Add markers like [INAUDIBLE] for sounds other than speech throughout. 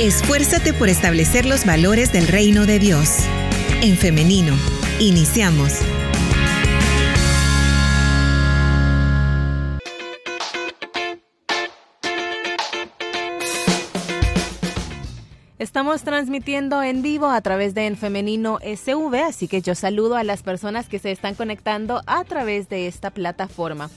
Esfuérzate por establecer los valores del reino de Dios. En femenino, iniciamos. Estamos transmitiendo en vivo a través de En Femenino SV, así que yo saludo a las personas que se están conectando a través de esta plataforma.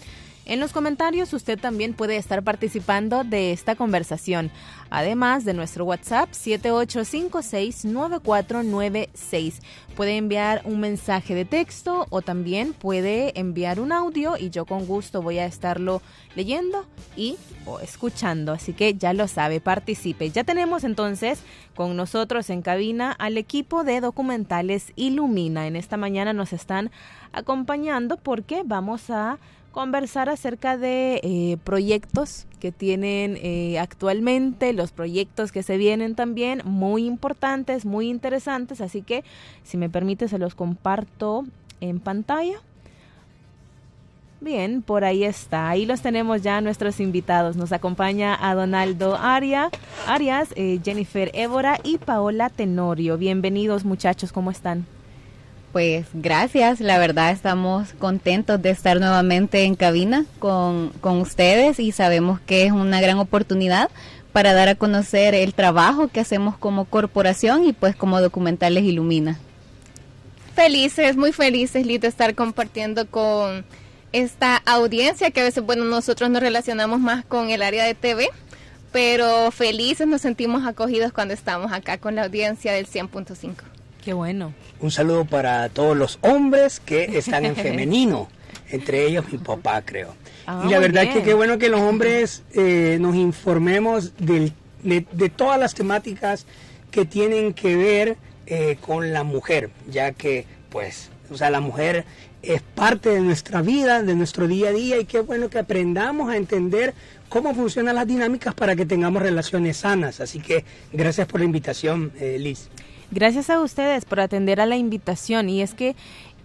En los comentarios usted también puede estar participando de esta conversación, además de nuestro WhatsApp 78569496. Puede enviar un mensaje de texto o también puede enviar un audio y yo con gusto voy a estarlo leyendo y o escuchando, así que ya lo sabe, participe. Ya tenemos entonces con nosotros en cabina al equipo de documentales Ilumina. En esta mañana nos están acompañando porque vamos a conversar acerca de eh, proyectos que tienen eh, actualmente, los proyectos que se vienen también, muy importantes, muy interesantes, así que si me permite se los comparto en pantalla. Bien, por ahí está. Ahí los tenemos ya nuestros invitados. Nos acompaña a Donaldo Aria, Arias, eh, Jennifer Évora y Paola Tenorio. Bienvenidos muchachos, ¿cómo están? Pues gracias, la verdad estamos contentos de estar nuevamente en cabina con, con ustedes y sabemos que es una gran oportunidad para dar a conocer el trabajo que hacemos como corporación y pues como documentales Ilumina. Felices, muy felices, Lito, estar compartiendo con esta audiencia que a veces, bueno, nosotros nos relacionamos más con el área de TV, pero felices nos sentimos acogidos cuando estamos acá con la audiencia del 100.5. Qué bueno. Un saludo para todos los hombres que están en [LAUGHS] femenino, entre ellos mi papá, creo. Ah, y la verdad bien. que qué bueno que los hombres eh, nos informemos del- de, de todas las temáticas que tienen que ver eh, con la mujer, ya que, pues, o sea, la mujer es parte de nuestra vida, de nuestro día a día, y qué bueno que aprendamos a entender cómo funcionan las dinámicas para que tengamos relaciones sanas. Así que gracias por la invitación, eh, Liz. Gracias a ustedes por atender a la invitación y es que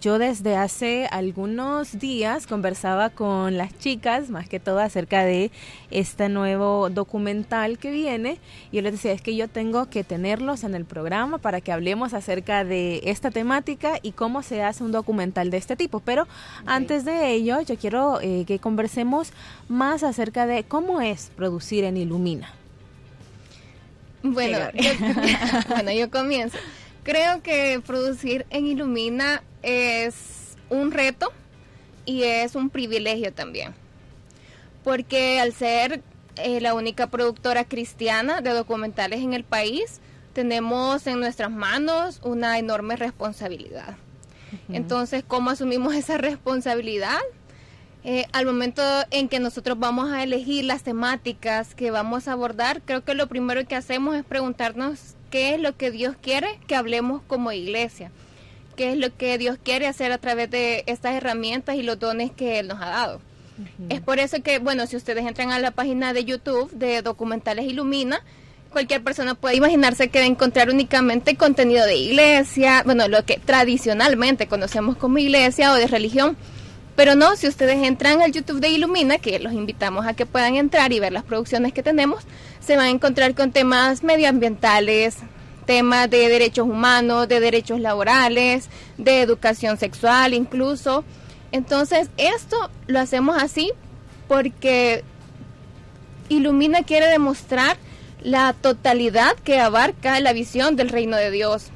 yo desde hace algunos días conversaba con las chicas, más que todo acerca de este nuevo documental que viene y yo les decía, es que yo tengo que tenerlos en el programa para que hablemos acerca de esta temática y cómo se hace un documental de este tipo. Pero antes de ello, yo quiero eh, que conversemos más acerca de cómo es producir en Ilumina. Bueno, yo, [LAUGHS] bueno, yo comienzo. Creo que producir en Ilumina es un reto y es un privilegio también. Porque al ser eh, la única productora cristiana de documentales en el país, tenemos en nuestras manos una enorme responsabilidad. Entonces, ¿cómo asumimos esa [LAUGHS] responsabilidad? Eh, al momento en que nosotros vamos a elegir las temáticas que vamos a abordar, creo que lo primero que hacemos es preguntarnos qué es lo que Dios quiere que hablemos como iglesia, qué es lo que Dios quiere hacer a través de estas herramientas y los dones que Él nos ha dado. Es por eso que, bueno, si ustedes entran a la página de YouTube de Documentales Ilumina, cualquier persona puede imaginarse que va a encontrar únicamente contenido de iglesia, bueno, lo que tradicionalmente conocemos como iglesia o de religión. Pero no, si ustedes entran al YouTube de Ilumina, que los invitamos a que puedan entrar y ver las producciones que tenemos, se van a encontrar con temas medioambientales, temas de derechos humanos, de derechos laborales, de educación sexual incluso. Entonces, esto lo hacemos así porque Ilumina quiere demostrar la totalidad que abarca la visión del reino de Dios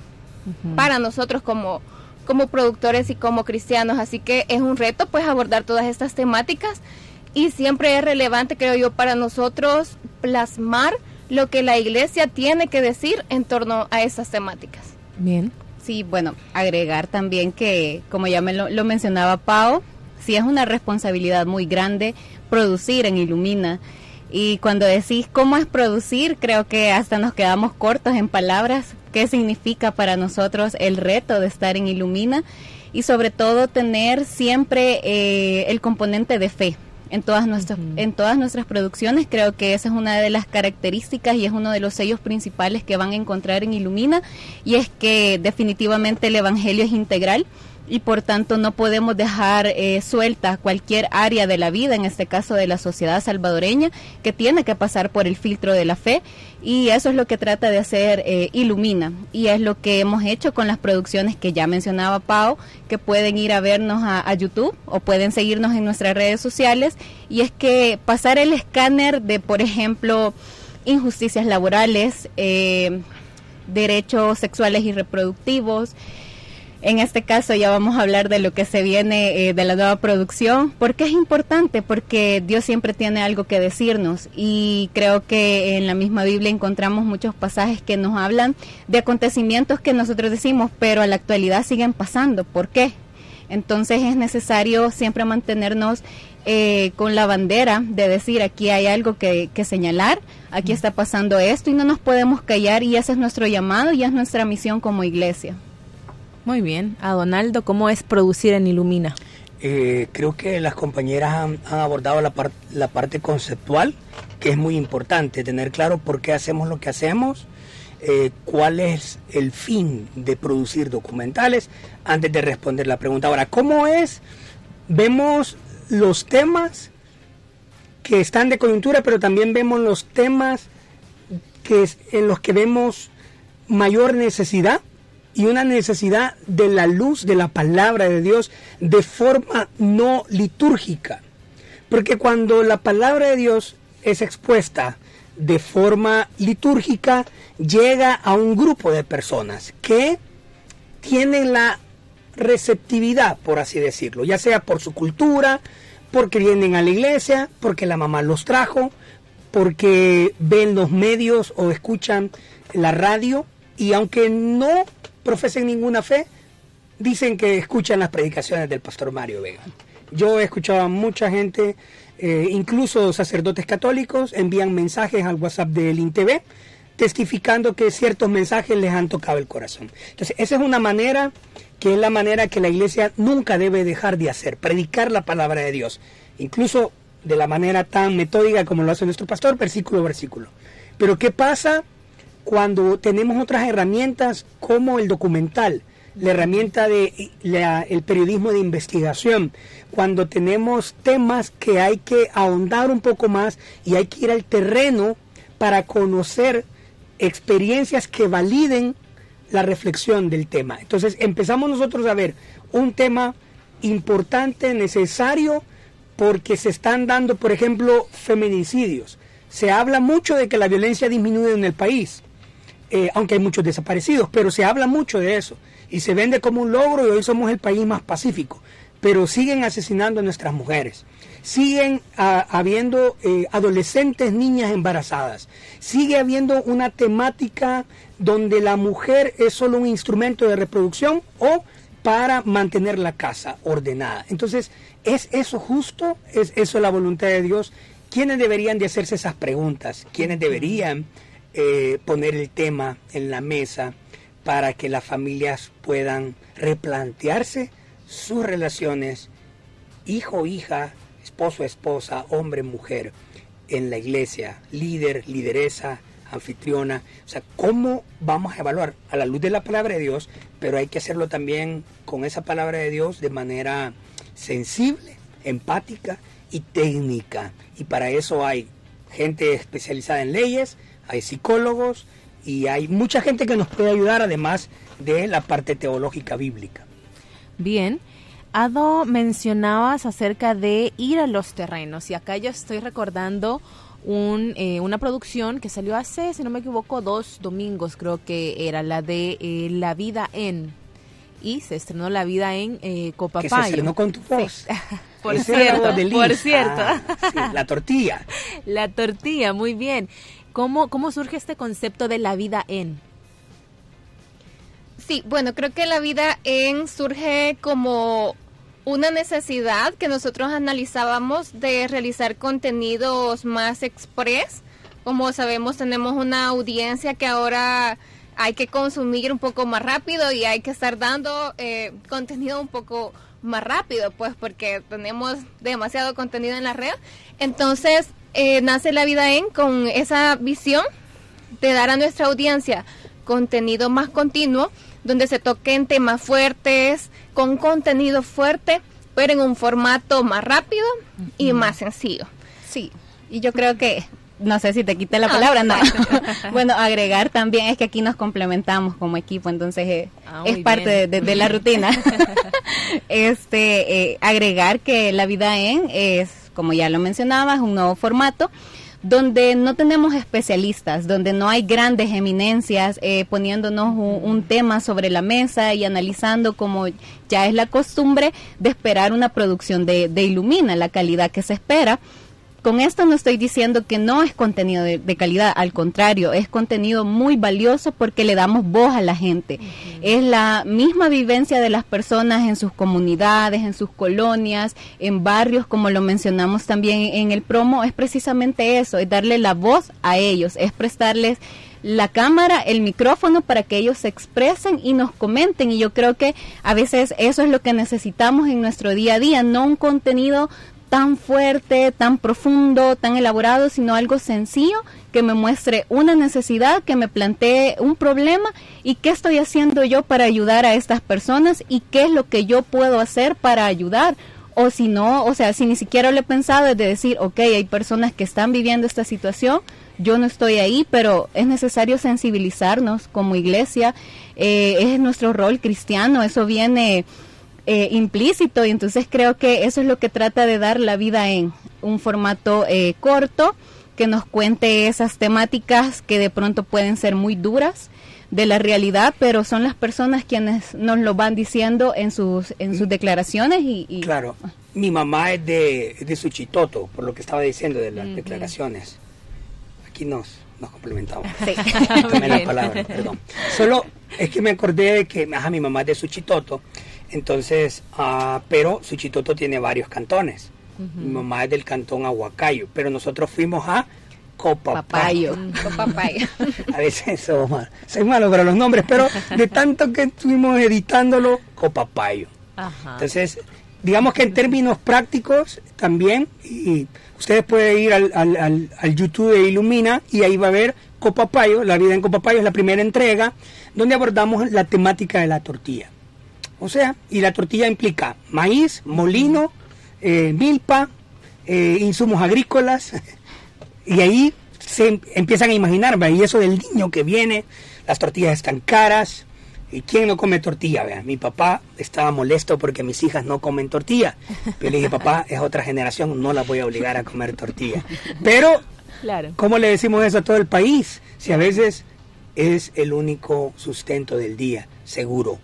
para nosotros como, como productores y como cristianos. Así que es un reto pues abordar todas estas temáticas y siempre es relevante, creo yo, para nosotros plasmar lo que la iglesia tiene que decir en torno a estas temáticas. Bien. Sí, bueno, agregar también que, como ya me lo, lo mencionaba Pau, sí es una responsabilidad muy grande producir en Ilumina. Y cuando decís cómo es producir, creo que hasta nos quedamos cortos en palabras. ¿Qué significa para nosotros el reto de estar en Ilumina? Y sobre todo tener siempre eh, el componente de fe en todas, nuestras, en todas nuestras producciones. Creo que esa es una de las características y es uno de los sellos principales que van a encontrar en Ilumina. Y es que definitivamente el Evangelio es integral y por tanto no podemos dejar eh, suelta cualquier área de la vida, en este caso de la sociedad salvadoreña, que tiene que pasar por el filtro de la fe y eso es lo que trata de hacer eh, Ilumina. Y es lo que hemos hecho con las producciones que ya mencionaba Pau, que pueden ir a vernos a, YouTube o pueden seguirnos en nuestras redes sociales. Y es que pasar el escáner de, por ejemplo, injusticias laborales, eh, derechos sexuales y reproductivos, en este caso ya vamos a hablar de lo que se viene eh, de la nueva producción. ¿Por qué es importante? Porque Dios siempre tiene algo que decirnos y creo que en la misma Biblia encontramos muchos pasajes que nos hablan de acontecimientos que nosotros decimos, pero a la actualidad siguen pasando. ¿Por qué? Entonces es necesario siempre mantenernos eh, con la bandera de decir aquí hay algo que, que, señalar, aquí está pasando esto y no nos podemos callar y ese es nuestro llamado y es nuestra misión como iglesia. Muy bien. A Donaldo, ¿cómo es producir en Ilumina? Eh, creo que las compañeras han, abordado la, la parte conceptual, que es muy importante, tener claro por qué hacemos lo que hacemos, eh, cuál es el fin de producir documentales, antes de responder la pregunta. Ahora, ¿cómo es? Vemos los temas que están de coyuntura, pero también vemos los temas que en los que vemos mayor necesidad y una necesidad de la luz de la palabra de Dios de forma no litúrgica. Porque cuando la palabra de Dios es expuesta de forma litúrgica, llega a un grupo de personas que tienen la receptividad, por así decirlo, ya sea por su cultura, porque vienen a la iglesia, porque la mamá los trajo, porque ven los medios o escuchan la radio, y aunque no profesen ninguna fe, dicen que escuchan las predicaciones del pastor Mario Vega. Yo he escuchado a mucha gente, eh, incluso sacerdotes católicos, envían mensajes al WhatsApp del INTV testificando que ciertos mensajes les han tocado el corazón. Entonces, esa es una manera que es la manera que la iglesia nunca debe dejar de hacer, predicar la palabra de Dios, incluso de la manera tan metódica como lo hace nuestro pastor, versículo a versículo. Pero ¿qué pasa cuando tenemos otras herramientas como el documental, la herramienta de el periodismo de investigación, cuando tenemos temas que hay que ahondar un poco más y hay que ir al terreno para conocer experiencias que validen la reflexión del tema. Entonces empezamos nosotros a ver un tema importante, necesario, porque se están dando, por ejemplo, feminicidios. Se habla mucho de que la violencia disminuye en el país. Eh, aunque hay muchos desaparecidos, pero se habla mucho de eso y se vende como un logro y hoy somos el país más pacífico, pero siguen asesinando a nuestras mujeres, siguen ah, habiendo eh, adolescentes, niñas embarazadas, sigue habiendo una temática donde la mujer es solo un instrumento de reproducción o para mantener la casa ordenada. Entonces, ¿es eso justo? ¿Es eso la voluntad de Dios? ¿Quiénes deberían de hacerse esas preguntas? ¿Quiénes deberían eh, poner el tema en la mesa para que las familias puedan replantearse sus relaciones hijo, hija, esposo, esposa, hombre, mujer en la iglesia, líder, lideresa, anfitriona. O sea, ¿cómo vamos a evaluar a la luz de la palabra de Dios? Pero hay que hacerlo también con esa palabra de Dios de manera sensible, empática y técnica. Y para eso hay gente especializada en leyes, hay psicólogos y hay mucha gente que nos puede ayudar además de la parte teológica bíblica. Bien. Ado, mencionabas acerca de ir a los terrenos y acá yo estoy recordando un, eh, una producción que salió hace, si no me equivoco, dos domingos creo que era la de eh, La vida en y se estrenó La vida en eh, Copapayo. Que se estrenó con tu voz. [LAUGHS] por, cierto, por cierto, ah, la tortilla. [LAUGHS] La tortilla, muy bien. ¿Cómo, ¿Cómo surge este concepto de la vida en? Sí, bueno, creo que la vida en surge como una necesidad que nosotros analizábamos de realizar contenidos más express. Como sabemos, tenemos una audiencia que ahora hay que consumir un poco más rápido y hay que estar dando eh, contenido un poco más rápido, pues porque tenemos demasiado contenido en la red. Entonces, eh, nace La Vida En con esa visión de dar a nuestra audiencia contenido más continuo, donde se toquen temas fuertes, con contenido fuerte, pero en un formato más rápido y más sencillo. Sí, y yo creo que no sé si te quité la palabra, no. [LAUGHS] bueno, agregar también es que aquí nos complementamos como equipo, entonces eh, Ah, es parte de, de la rutina. [LAUGHS] este, eh, agregar que la vida en es, como ya lo mencionabas, un nuevo formato donde no tenemos especialistas, donde no hay grandes eminencias eh, poniéndonos un, un tema sobre la mesa y analizando como ya es la costumbre de esperar una producción de, de Ilumina, la calidad que se espera. Con esto no estoy diciendo que no es contenido de, de calidad, al contrario, es contenido muy valioso porque le damos voz a la gente. Es la misma vivencia de las personas en sus comunidades, en sus colonias, en barrios, como lo mencionamos también en el promo, es precisamente eso, es darle la voz a ellos, es prestarles la cámara, el micrófono para que ellos se expresen y nos comenten. Y yo creo que a veces eso es lo que necesitamos en nuestro día a día, no un contenido tan fuerte, tan profundo, tan elaborado, sino algo sencillo que me muestre una necesidad, que me plantee un problema y qué estoy haciendo yo para ayudar a estas personas y qué es lo que yo puedo hacer para ayudar. O si no, o sea, si ni siquiera lo he pensado, es de decir, ok, hay personas que están viviendo esta situación, yo no estoy ahí, pero es necesario sensibilizarnos como iglesia, eh, es nuestro rol cristiano, eso viene eh, implícito y entonces creo que eso es lo que trata de dar la vida en un formato eh, corto que nos cuente esas temáticas que de pronto pueden ser muy duras de la realidad, pero son las personas quienes nos lo van diciendo en sus en sus declaraciones y, y- Claro, mi mamá es de, de Suchitoto, por lo que estaba diciendo de las declaraciones. Aquí nos, nos complementamos. Sí. [LAUGHS] [LAUGHS] Tomé la Bien. palabra, perdón. Solo es que me acordé de que ajá, mi mamá es de Suchitoto, entonces, ah, pero Suchitoto tiene varios cantones. Mi mamá es del cantón Aguacayo, pero nosotros fuimos a Copapayo. Papayo. Con papaya. [LAUGHS] A veces soy malo, soy malo para los nombres, pero de tanto que estuvimos editándolo, Copapayo. Ajá. Entonces, digamos que en términos prácticos también, y ustedes pueden ir al, al- al- al YouTube de Ilumina y ahí va a ver Copapayo, La vida en Copapayo es la primera entrega, donde abordamos la temática de la tortilla. O sea, y la tortilla implica maíz, molino, eh, milpa, eh, insumos agrícolas, [LAUGHS] y ahí se em- empiezan a imaginar, y eso del niño que viene, las tortillas están caras, ¿y quién no come tortilla? vea? Mi papá estaba molesto porque mis hijas no comen tortilla. Pero le dije, papá, es otra generación, no las voy a obligar a comer tortilla. Pero, Claro. ¿cómo le decimos eso a todo el país? Si a veces es el único sustento del día, seguro.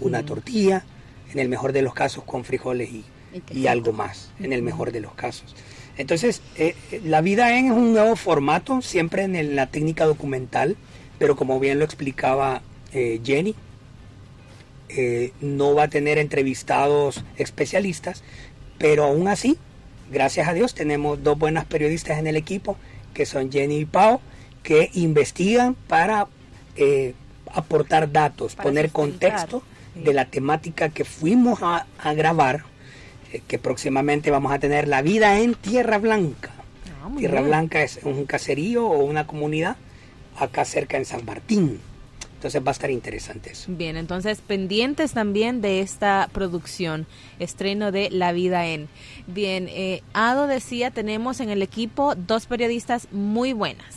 Una tortilla, en el mejor de los casos con frijoles y, Y algo más, en el mejor de los casos. Entonces, eh, eh, la vida en es un nuevo formato, siempre en el- la técnica documental, pero como bien lo explicaba eh, Jenny, eh, no va a tener entrevistados especialistas, pero aún así, gracias a Dios, tenemos dos buenas periodistas en el equipo, que son Jenny y Pau, que investigan para eh, aportar datos, Para poner sustentar, contexto. De la temática que fuimos a, a grabar, eh, que próximamente vamos a tener la vida en Tierra Blanca. Ah, Tierra bien. Blanca es un caserío o una comunidad acá cerca en San Martín. Entonces va a estar interesante eso. Bien, entonces pendientes también de esta producción, estreno de La Vida en. Bien, eh, Ado decía, tenemos en el equipo dos periodistas muy buenas.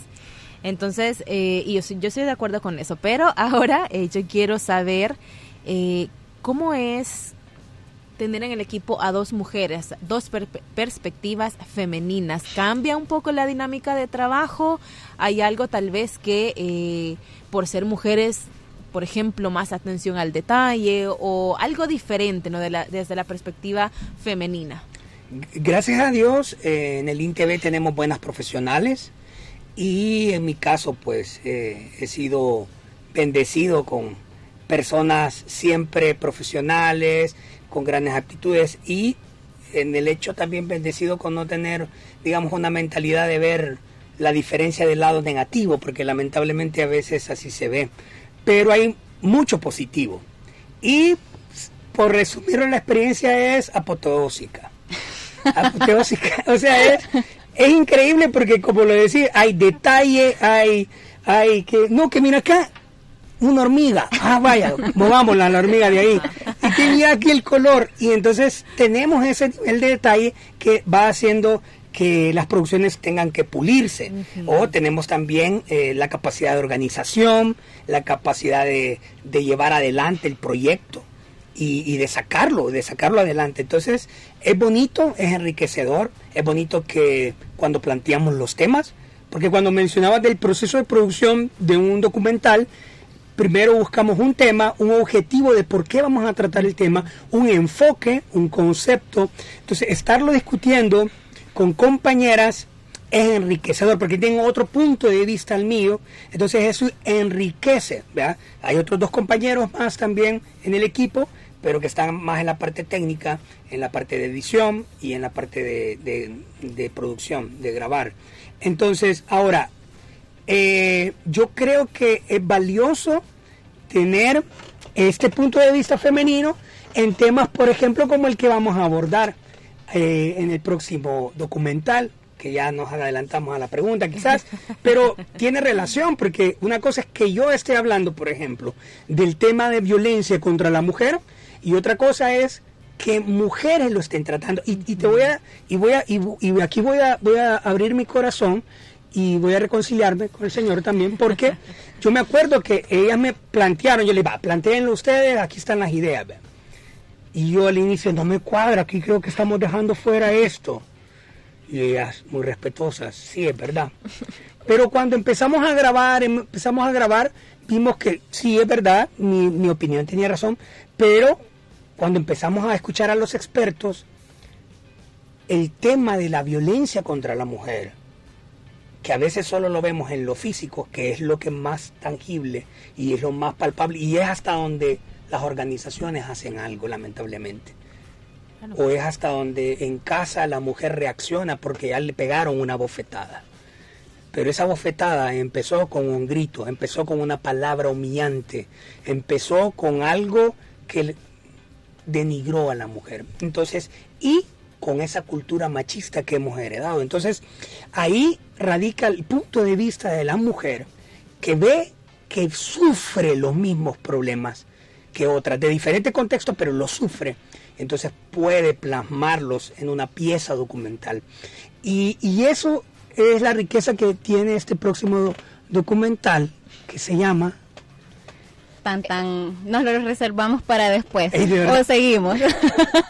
Entonces, eh, y yo, yo estoy de acuerdo con eso, pero [LAUGHS] ahora eh, yo quiero saber eh, cómo es tener en el equipo a dos mujeres, dos per- perspectivas femeninas. ¿Cambia un poco la dinámica de trabajo? ¿Hay algo tal vez que eh, por ser mujeres, por ejemplo, más atención al detalle o algo diferente ¿no? de la- desde la perspectiva femenina? Gracias a Dios, eh, en el INTV tenemos buenas profesionales y en mi caso, pues, eh, he sido bendecido con personas siempre profesionales, con grandes aptitudes y en el hecho también bendecido con no tener, digamos, una mentalidad de ver la diferencia del lado negativo, porque lamentablemente a veces así se ve. Pero hay mucho positivo. Y por resumirlo, la experiencia es apoteósica. [LAUGHS] Apoteósica. O sea, es, es increíble porque, como lo decía, hay detalle, hay, hay que. No, que mira acá, una hormiga. Ah, vaya, movámosla la hormiga de ahí. Y tenía aquí el color. Y entonces tenemos ese nivel de detalle que va haciendo que las producciones tengan que pulirse. O tenemos también eh, la capacidad de organización, la capacidad de, de llevar adelante el proyecto y, y, de sacarlo, de sacarlo adelante. Entonces es bonito, es enriquecedor, es bonito que cuando planteamos los temas, porque cuando mencionabas del proceso de producción de un documental, primero buscamos un tema, un objetivo de por qué vamos a tratar el tema, un enfoque, un concepto. Entonces, estarlo discutiendo con compañeras es enriquecedor porque tienen otro punto de vista al mío, entonces eso enriquece. ¿verdad? Hay otros dos compañeros más también en el equipo, pero que están más en la parte técnica, en la parte de edición y en la parte de, producción, de grabar. Entonces, ahora, eh, yo creo que es valioso tener este punto de vista femenino en temas, por ejemplo, como el que vamos a abordar eh, en el próximo documental, que ya nos adelantamos a la pregunta quizás, [LAUGHS] pero tiene relación porque una cosa es que yo esté hablando, por ejemplo, del tema de violencia contra la mujer y otra cosa es que mujeres lo estén tratando. Y, y te voy a y voy a y, y aquí voy a voy a abrir mi corazón y voy a reconciliarme con el Señor también, porque yo me acuerdo que ellas me plantearon, yo le iba, planteenlo ustedes, aquí están las ideas. Y yo al inicio, no me cuadra, aquí creo que estamos dejando fuera esto. Y ellas, muy respetuosas, sí, es verdad. Pero cuando empezamos a grabar, empezamos a grabar, vimos que sí, es verdad, mi, mi opinión tenía razón, pero cuando empezamos a escuchar a los expertos, el tema de la violencia contra la mujer, que a veces solo lo vemos en lo físico, que es lo que es más tangible y es lo más palpable, y es hasta donde las organizaciones hacen algo, lamentablemente. O es hasta donde en casa la mujer reacciona porque ya le pegaron una bofetada. Pero esa bofetada empezó con un grito, empezó con una palabra humillante, empezó con algo que denigró a la mujer. Entonces, y con esa cultura machista que hemos heredado. Entonces, ahí radica el punto de vista de la mujer que ve que sufre los mismos problemas que otras, de diferente contexto, pero los sufre. Entonces puede plasmarlos en una pieza documental. Y, y eso es la riqueza que tiene este próximo documental que se llama tan tan nos lo reservamos para después. O seguimos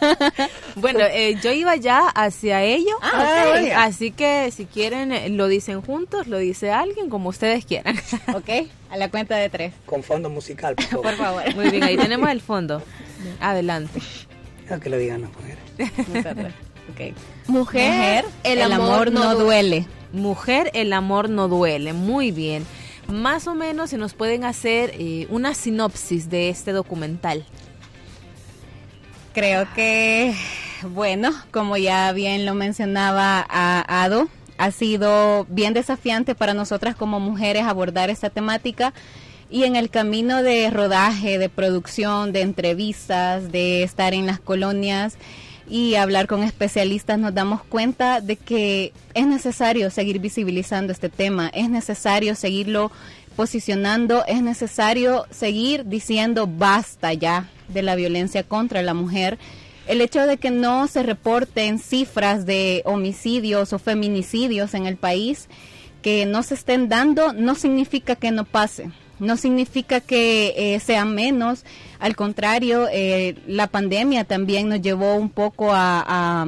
[LAUGHS] bueno eh, yo iba ya hacia ello. Ah, okay. así que si quieren eh, lo dicen juntos lo dice alguien como ustedes quieran. [LAUGHS] Ok a la cuenta de tres. Con fondo musical por favor, por favor. muy bien ahí tenemos el fondo. Adelante. A que lo digan las mujeres. Okay. mujer, mujer el, el, amor, amor no, duele. duele. Mujer el amor no duele. Muy bien más o menos si nos pueden hacer eh, una sinopsis de este documental. Creo que, bueno, como ya bien lo mencionaba a Ado, ha sido bien desafiante para nosotras como mujeres abordar esta temática y en el camino de rodaje, de producción, de entrevistas, de estar en las colonias, y hablar con especialistas nos damos cuenta de que es necesario seguir visibilizando este tema, es necesario seguirlo posicionando, es necesario seguir diciendo basta ya de la violencia contra la mujer. El hecho de que no se reporten cifras de homicidios o feminicidios en el país que no se estén dando no significa que no pase no significa que eh, sea menos, al contrario, eh, la pandemia también nos llevó un poco a,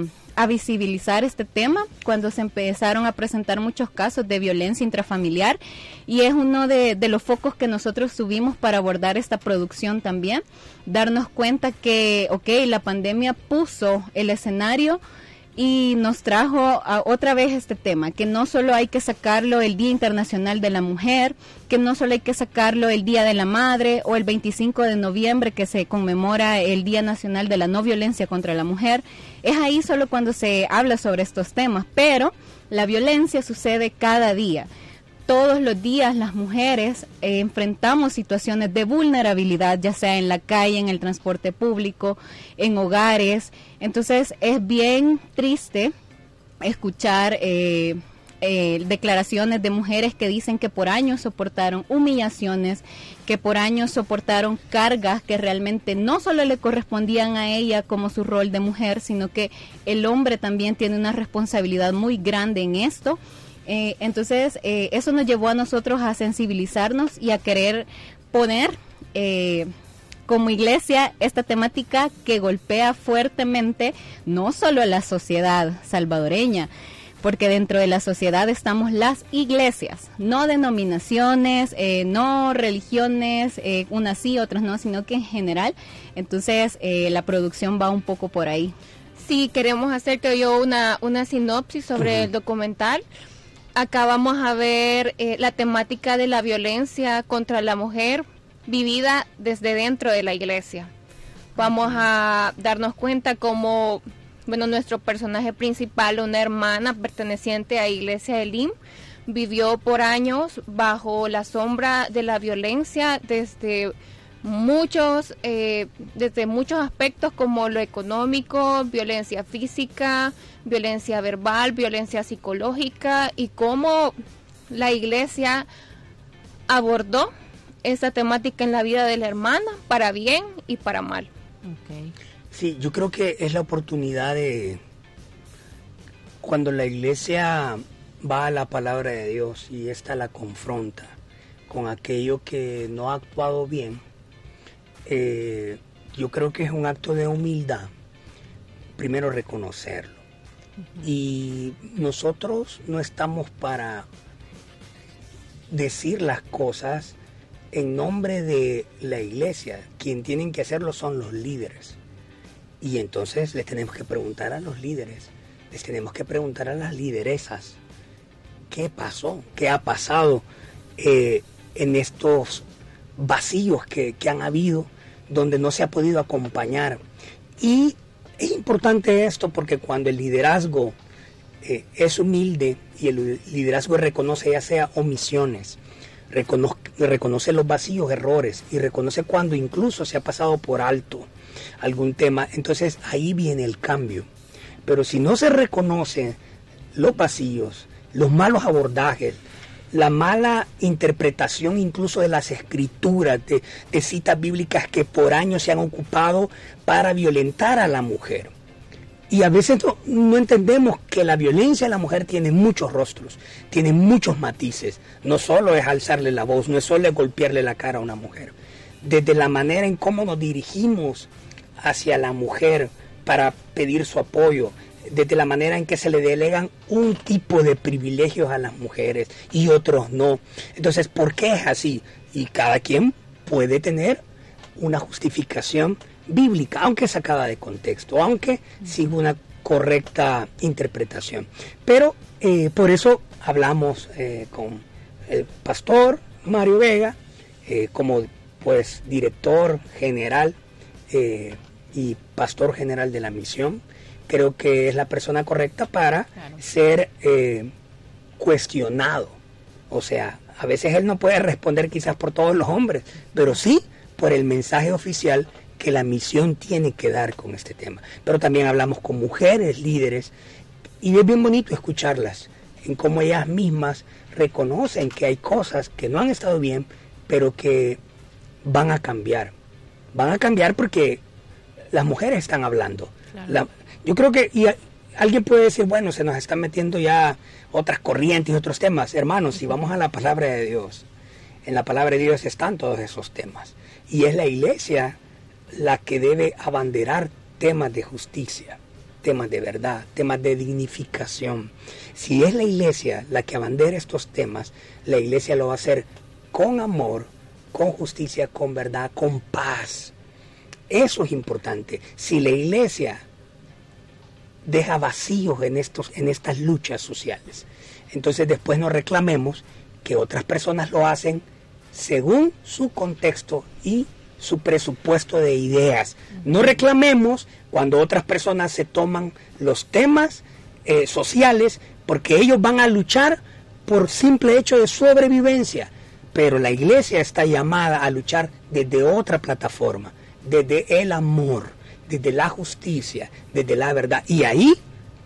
visibilizar este tema cuando se empezaron a presentar muchos casos de violencia intrafamiliar. Y es uno de, de los focos que nosotros subimos para abordar esta producción también, darnos cuenta que, ok, la pandemia puso el escenario y nos trajo a otra vez este tema, que no solo hay que sacarlo el Día Internacional de la Mujer, que no solo hay que sacarlo el Día de la Madre o el 25 de noviembre que se conmemora el Día Nacional de la No Violencia contra la Mujer, es ahí solo cuando se habla sobre estos temas, pero la violencia sucede cada día todos los días las mujeres eh, enfrentamos situaciones de vulnerabilidad, ya sea en la calle, en el transporte público, en hogares. Entonces es bien triste escuchar eh, eh, declaraciones de mujeres que dicen que por años soportaron humillaciones, que por años soportaron cargas que realmente no solo le correspondían a ella como su rol de mujer, sino que el hombre también tiene una responsabilidad muy grande en esto. Eh, entonces, eh, eso nos llevó a nosotros a sensibilizarnos y a querer poner como iglesia esta temática que golpea fuertemente no solo a la sociedad salvadoreña, porque dentro de la sociedad estamos las iglesias, no denominaciones, eh, no religiones, eh, unas sí, otras no, sino que en general. Entonces, eh, la producción va un poco por ahí. Sí, queremos hacerte yo una, una sinopsis sobre el documental. Acá vamos a ver la temática de la violencia contra la mujer vivida desde dentro de la iglesia. Vamos a darnos cuenta cómo bueno, nuestro personaje principal, una hermana perteneciente a Iglesia Elim, vivió por años bajo la sombra de la violencia desde muchos eh, desde muchos aspectos como lo económico, violencia física, violencia verbal, violencia psicológica y cómo la iglesia abordó esa temática en la vida de la hermana para bien y para mal. Sí, yo creo que es la oportunidad de cuando la iglesia va a la palabra de Dios y ésta la confronta con aquello que no ha actuado bien, eh, yo creo que es un acto de humildad, primero reconocerlo. Y nosotros no estamos para decir las cosas en nombre de la iglesia, quien tienen que hacerlo son los líderes. Y entonces les tenemos que preguntar a los líderes, les tenemos que preguntar a las lideresas, ¿qué pasó? ¿Qué ha pasado eh, en estos vacíos que, han habido, donde no se ha podido acompañar? Y es importante esto porque cuando el liderazgo eh, es humilde y el liderazgo reconoce ya sea omisiones, reconoce, reconoce los vacíos, errores y reconoce cuando incluso se ha pasado por alto algún tema, entonces ahí viene el cambio. Pero si no se reconocen los vacíos, los malos abordajes, la mala interpretación incluso de las escrituras, de, citas bíblicas que por años se han ocupado para violentar a la mujer. Y a veces no, entendemos que la violencia a la mujer tiene muchos rostros, tiene muchos matices. No solo es alzarle la voz, no es solo golpearle la cara a una mujer. Desde la manera en cómo nos dirigimos hacia la mujer para pedir su apoyo, desde la manera en que se le delegan un tipo de privilegios a las mujeres y otros no. Entonces, ¿por qué es así? Y cada quien puede tener una justificación bíblica, aunque sacada de contexto, aunque sin una correcta interpretación. Pero eh, por eso hablamos eh, con el pastor Mario Vega eh, como pues director general y pastor general de la misión. Creo que es la persona correcta para ser eh, cuestionado. O sea, a veces él no puede responder quizás por todos los hombres, pero sí por el mensaje oficial que la misión tiene que dar con este tema. Pero también hablamos con mujeres líderes y es bien bonito escucharlas en cómo ellas mismas reconocen que hay cosas que no han estado bien, pero que van a cambiar. Van a cambiar porque las mujeres están hablando. Yo creo que alguien puede decir, bueno, se nos están metiendo ya otras corrientes y otros temas. Hermanos, si vamos a la palabra de Dios, en la palabra de Dios están todos esos temas. Y es la iglesia la que debe abanderar temas de justicia, temas de verdad, temas de dignificación. Si es la iglesia la que abandera estos temas, la iglesia lo va a hacer con amor, con justicia, con verdad, con paz eso es importante. Si la iglesia deja vacíos en, estos, en estas luchas sociales, entonces después no reclamemos que otras personas lo hacen según su contexto y su presupuesto de ideas. No reclamemos cuando otras personas se toman los temas eh, sociales porque ellos van a luchar por simple hecho de sobrevivencia. Pero la iglesia está llamada a luchar desde otra plataforma desde el amor, desde la justicia, desde la verdad. Y ahí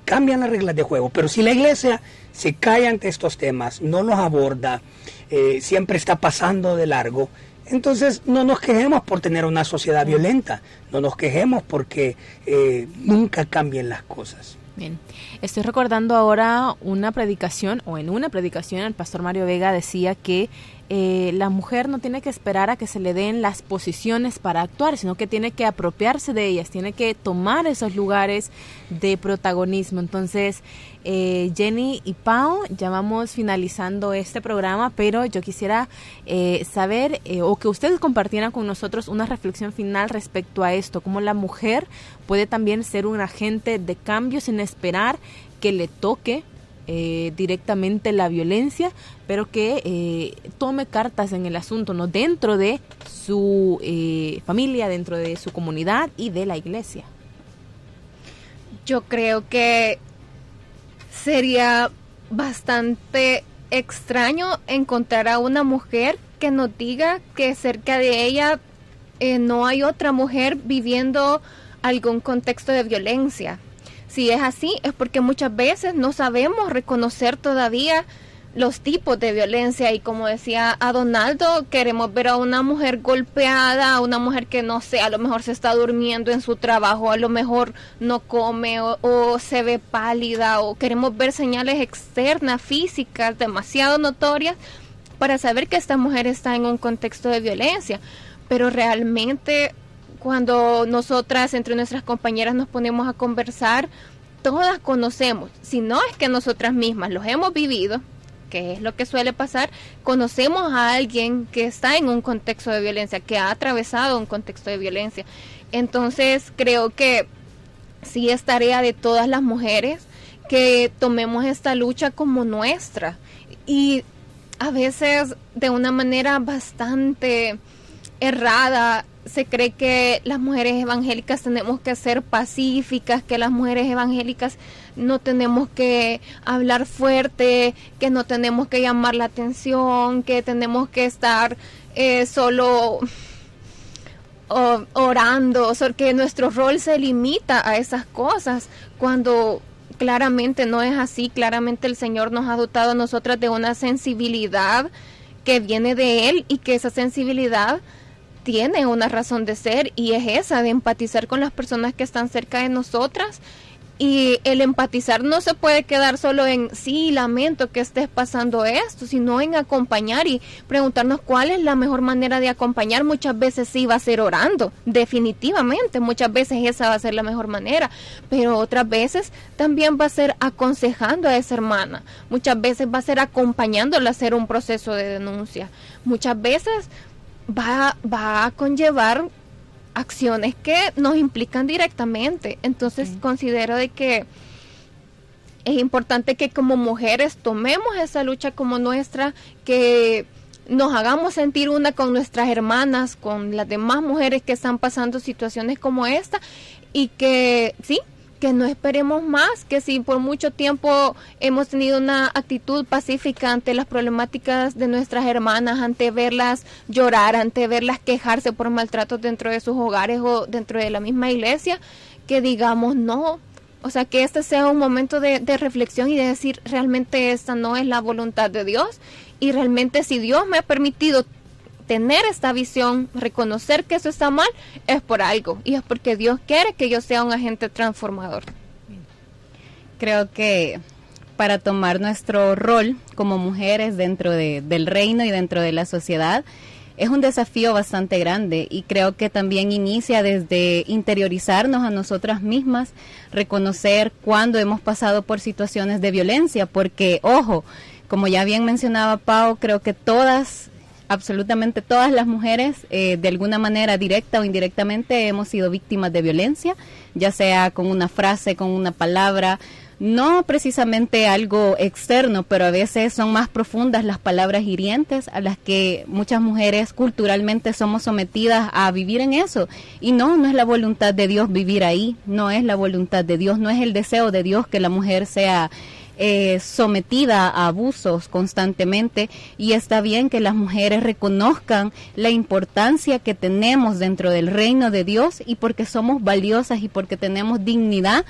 cambian las reglas de juego. Pero si la iglesia se calla ante estos temas, no los aborda, eh, siempre está pasando de largo, entonces no nos quejemos por tener una sociedad violenta, no nos quejemos porque eh, nunca cambien las cosas. Bien, estoy recordando ahora una predicación, o en una predicación el pastor Mario Vega decía que eh, la mujer no tiene que esperar a que se le den las posiciones para actuar, sino que tiene que apropiarse de ellas, tiene que tomar esos lugares de protagonismo. Entonces, eh, Jenny y Pau, ya vamos finalizando este programa, pero yo quisiera eh, saber o que ustedes compartieran con nosotros una reflexión final respecto a esto, cómo la mujer puede también ser un agente de cambio sin esperar que le toque eh, directamente la violencia, pero que eh, tome cartas en el asunto, ¿no? Dentro de su eh, familia, dentro de su comunidad y de la iglesia. Yo creo que sería bastante extraño encontrar a una mujer que nos diga que cerca de ella no hay otra mujer viviendo algún contexto de violencia. Si es así, es porque muchas veces no sabemos reconocer todavía los tipos de violencia y como decía a Donaldo, queremos ver a una mujer golpeada, a una mujer que no sé, a lo mejor se está durmiendo en su trabajo, a lo mejor no come o, o se ve pálida o queremos ver señales externas, físicas, demasiado notorias para saber que esta mujer está en un contexto de violencia. Pero realmente cuando nosotras entre nuestras compañeras nos ponemos a conversar, todas conocemos, si no es que nosotras mismas los hemos vivido, que es lo que suele pasar, conocemos a alguien que está en un contexto de violencia, que ha atravesado un contexto de violencia. Entonces creo que sí es tarea de todas las mujeres que tomemos esta lucha como nuestra y a veces de una manera bastante errada se cree que las mujeres evangélicas tenemos que ser pacíficas, que las mujeres evangélicas no tenemos que hablar fuerte, que no tenemos que llamar la atención, que tenemos que estar eh, solo orando, porque nuestro rol se limita a esas cosas, cuando claramente no es así, claramente el Señor nos ha dotado a nosotras de una sensibilidad que viene de Él y que esa sensibilidad tiene una razón de ser y es esa de empatizar con las personas que están cerca de nosotras. Y el empatizar no se puede quedar solo en, sí, lamento que estés pasando esto, sino en acompañar y preguntarnos cuál es la mejor manera de acompañar. Muchas veces sí va a ser orando, definitivamente, muchas veces esa va a ser la mejor manera, pero otras veces también va a ser aconsejando a esa hermana, muchas veces va a ser acompañándola a hacer un proceso de denuncia, muchas veces va, va a conllevar acciones que nos implican directamente. Entonces considero de que es importante que como mujeres tomemos esa lucha como nuestra, que nos hagamos sentir una con nuestras hermanas, con las demás mujeres que están pasando situaciones como esta y que sí, que no esperemos más, que si por mucho tiempo hemos tenido una actitud pacífica ante las problemáticas de nuestras hermanas, ante verlas llorar, ante verlas quejarse por maltratos dentro de sus hogares o dentro de la misma iglesia, que digamos no. O sea, que este sea un momento de, de reflexión y de decir, realmente esta no es la voluntad de Dios y realmente si Dios me ha permitido tener esta visión, reconocer que eso está mal, es por algo. Y es porque Dios quiere que yo sea un agente transformador. Creo que para tomar nuestro rol como mujeres dentro del reino y dentro de la sociedad, es un desafío bastante grande y creo que también inicia desde interiorizarnos a nosotras mismas, reconocer cuando hemos pasado por situaciones de violencia, porque, ojo, como ya bien mencionaba Pau, creo que todas absolutamente todas las mujeres, eh, de alguna manera directa o indirectamente, hemos sido víctimas de violencia, ya sea con una frase, con una palabra, no precisamente algo externo, pero a veces son más profundas las palabras hirientes a las que muchas mujeres culturalmente somos sometidas a vivir en eso. Y no, no es la voluntad de Dios vivir ahí, no es la voluntad de Dios, no es el deseo de Dios que la mujer sea eh, sometida a abusos constantemente y está bien que las mujeres reconozcan la importancia que tenemos dentro del reino de Dios y porque somos valiosas y porque tenemos dignidad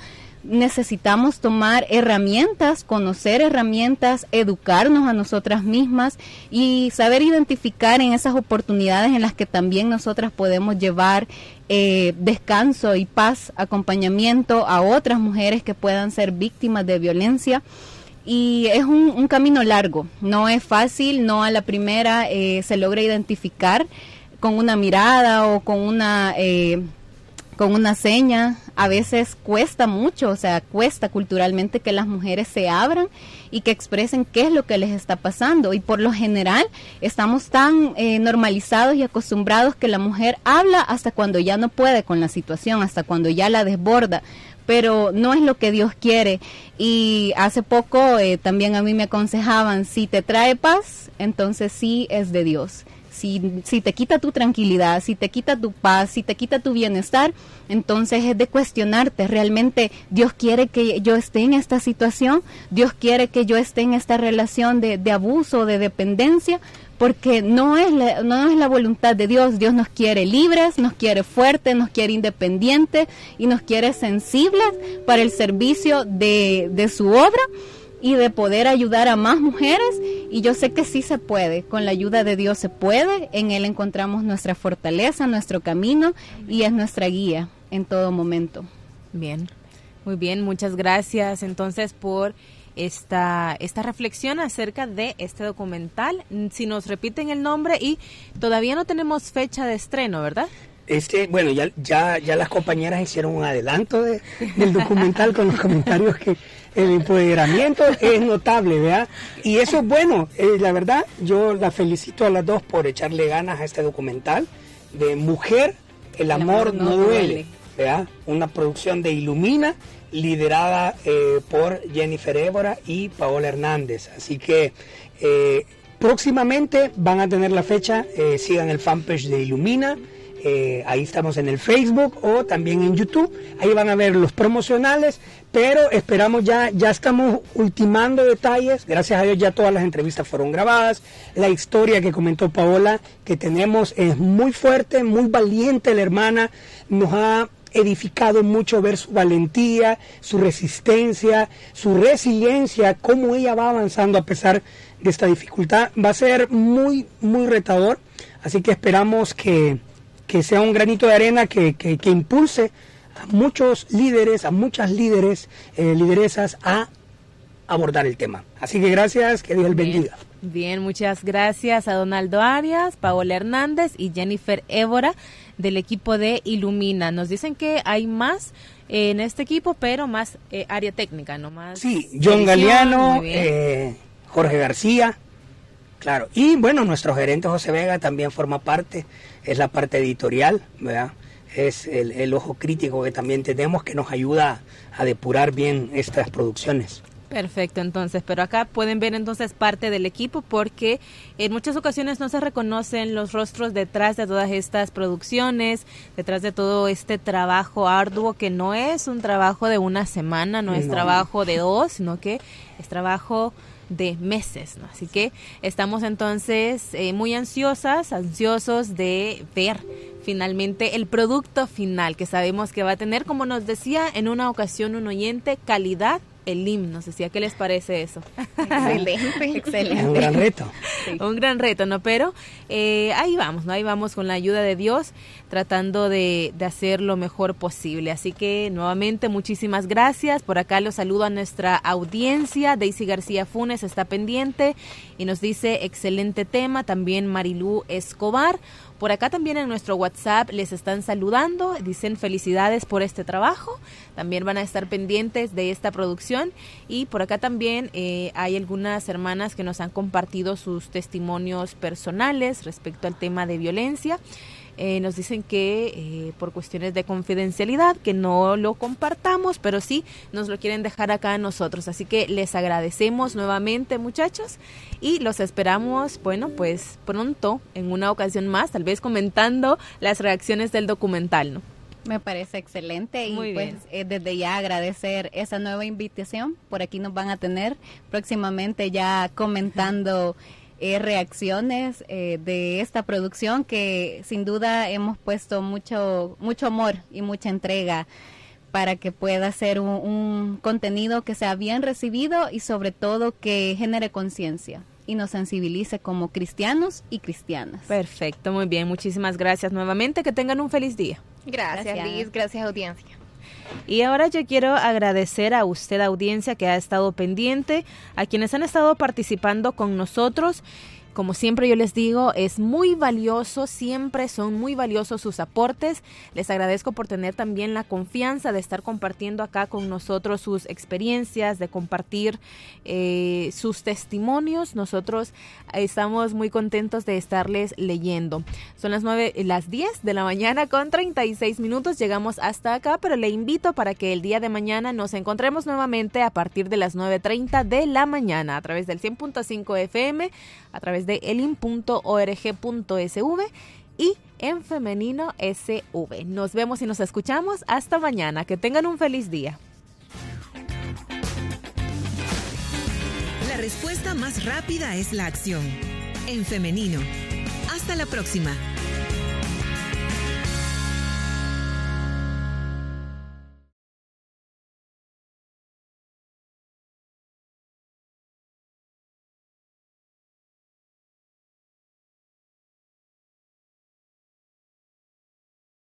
necesitamos tomar herramientas, conocer herramientas, educarnos a nosotras mismas y saber identificar en esas oportunidades en las que también nosotras podemos llevar eh, descanso y paz, acompañamiento a otras mujeres que puedan ser víctimas de violencia. Y es un, camino largo, no es fácil, no a la primera eh, se logra identificar con una mirada o con una... Eh, con una seña, a veces cuesta mucho, o sea, cuesta culturalmente que las mujeres se abran y que expresen qué es lo que les está pasando. Y por lo general estamos tan eh, normalizados y acostumbrados que la mujer habla hasta cuando ya no puede con la situación, hasta cuando ya la desborda pero no es lo que Dios quiere. Y hace poco eh, también a mí me aconsejaban, si te trae paz, entonces sí es de Dios si, si te quita tu tranquilidad, si te quita tu paz, si te quita tu bienestar, entonces es de cuestionarte, realmente Dios quiere que yo esté en esta situación, Dios quiere que yo esté en esta relación de, abuso, de dependencia, porque no es, la, no es la voluntad de Dios. Dios nos quiere libres, nos quiere fuertes, nos quiere independientes y nos quiere sensibles para el servicio de su obra y de poder ayudar a más mujeres y yo sé que sí se puede, con la ayuda de Dios se puede, en Él encontramos nuestra fortaleza, nuestro camino y es nuestra guía en todo momento. Bien, muy bien, muchas gracias entonces por esta, esta reflexión acerca de este documental. Si nos repiten el nombre y todavía no tenemos fecha de estreno, ¿verdad? Este, bueno, ya, ya, ya las compañeras hicieron un adelanto de, del documental con los comentarios que el empoderamiento es notable, ¿verdad? Y eso es bueno, eh, la verdad, yo la felicito a las dos por echarle ganas a este documental de Mujer, el amor, no, duele, ¿verdad? Una producción de Ilumina liderada eh, por Jennifer Évora y Paola Hernández. Así que eh, próximamente van a tener la fecha, sigan el fanpage de Ilumina eh, ahí estamos en el Facebook o también en YouTube. Ahí van a ver los promocionales, pero esperamos ya, ya estamos ultimando detalles. Gracias a Dios ya todas las entrevistas fueron grabadas. La historia que comentó Paola que tenemos es muy fuerte, muy valiente la hermana. Nos ha edificado mucho ver su valentía, su resistencia, su resiliencia, cómo ella va avanzando a pesar de esta dificultad. Va a ser muy, muy retador. Así que esperamos que, que sea un granito de arena que, que, impulse a muchos líderes, a muchas líderes, eh, lideresas a abordar el tema. Así que gracias, que Dios les bendiga. Bien, muchas gracias a Donaldo Arias, Paola Hernández y Jennifer Évora del equipo de Ilumina. Nos dicen que hay más en este equipo, pero más eh, área técnica, ¿no? Más sí, John Galeano, eh, Jorge García, claro. Y bueno, nuestro gerente José Vega también forma parte es la parte editorial, ¿verdad? es el, ojo crítico que también tenemos que nos ayuda a depurar bien estas producciones. Perfecto, entonces, pero acá pueden ver entonces parte del equipo porque en muchas ocasiones no se reconocen los rostros detrás de todas estas producciones, detrás de todo este trabajo arduo que no es un trabajo de una semana, no es trabajo de dos, sino que es trabajo de meses, ¿no? Así que estamos entonces eh, muy ansiosas, ansiosos de ver finalmente el producto final que sabemos que va a tener, como nos decía en una ocasión un oyente, calidad el himno. Decía, ¿qué les parece eso? Excelente, [LAUGHS] excelente. Un gran reto. Un gran reto, ¿no? Pero eh, ahí vamos, ¿no? Ahí vamos con la ayuda de Dios, tratando de, de, hacer lo mejor posible. Así que nuevamente muchísimas gracias. Por acá los saludo a nuestra audiencia. Daisy García Funes está pendiente y nos dice, excelente tema. También Marilú Escobar. Por acá también en nuestro WhatsApp les están saludando, dicen felicidades por este trabajo, también van a estar pendientes de esta producción y por acá también eh, hay algunas hermanas que nos han compartido sus testimonios personales respecto al tema de violencia. Eh, nos dicen que eh, por cuestiones de confidencialidad que no lo compartamos, pero sí nos lo quieren dejar acá a nosotros. Así que les agradecemos nuevamente muchachos y los esperamos, bueno, pues pronto en una ocasión más, tal vez comentando las reacciones del documental, ¿no? Me parece excelente y pues eh, desde ya agradecer esa nueva invitación. Por aquí nos van a tener próximamente ya comentando [LAUGHS] eh, reacciones eh, de esta producción que sin duda hemos puesto mucho mucho amor y mucha entrega para que pueda ser un, un contenido que sea bien recibido y sobre todo que genere conciencia y nos sensibilice como cristianos y cristianas. Perfecto, muy bien. Muchísimas gracias nuevamente. Que tengan un feliz día. Gracias, Gracias. Liz. Gracias, audiencia. Y ahora yo quiero agradecer a usted, audiencia, que ha estado pendiente, a quienes han estado participando con nosotros. Como siempre yo les digo, es muy valioso, siempre son muy valiosos sus aportes. Les agradezco por tener también la confianza de estar compartiendo acá con nosotros sus experiencias, de compartir eh, sus testimonios. Nosotros estamos muy contentos de estarles leyendo. Son las 9, las 10 de la mañana con 36 minutos. Llegamos hasta acá, pero le invito para que el día de mañana nos encontremos nuevamente a partir de las 9.30 de la mañana a través del 100.5 FM, a través de elin.org.sv y en femenino SV. Nos vemos y nos escuchamos hasta mañana. Que tengan un feliz día. La respuesta más rápida es la acción. En femenino. Hasta la próxima.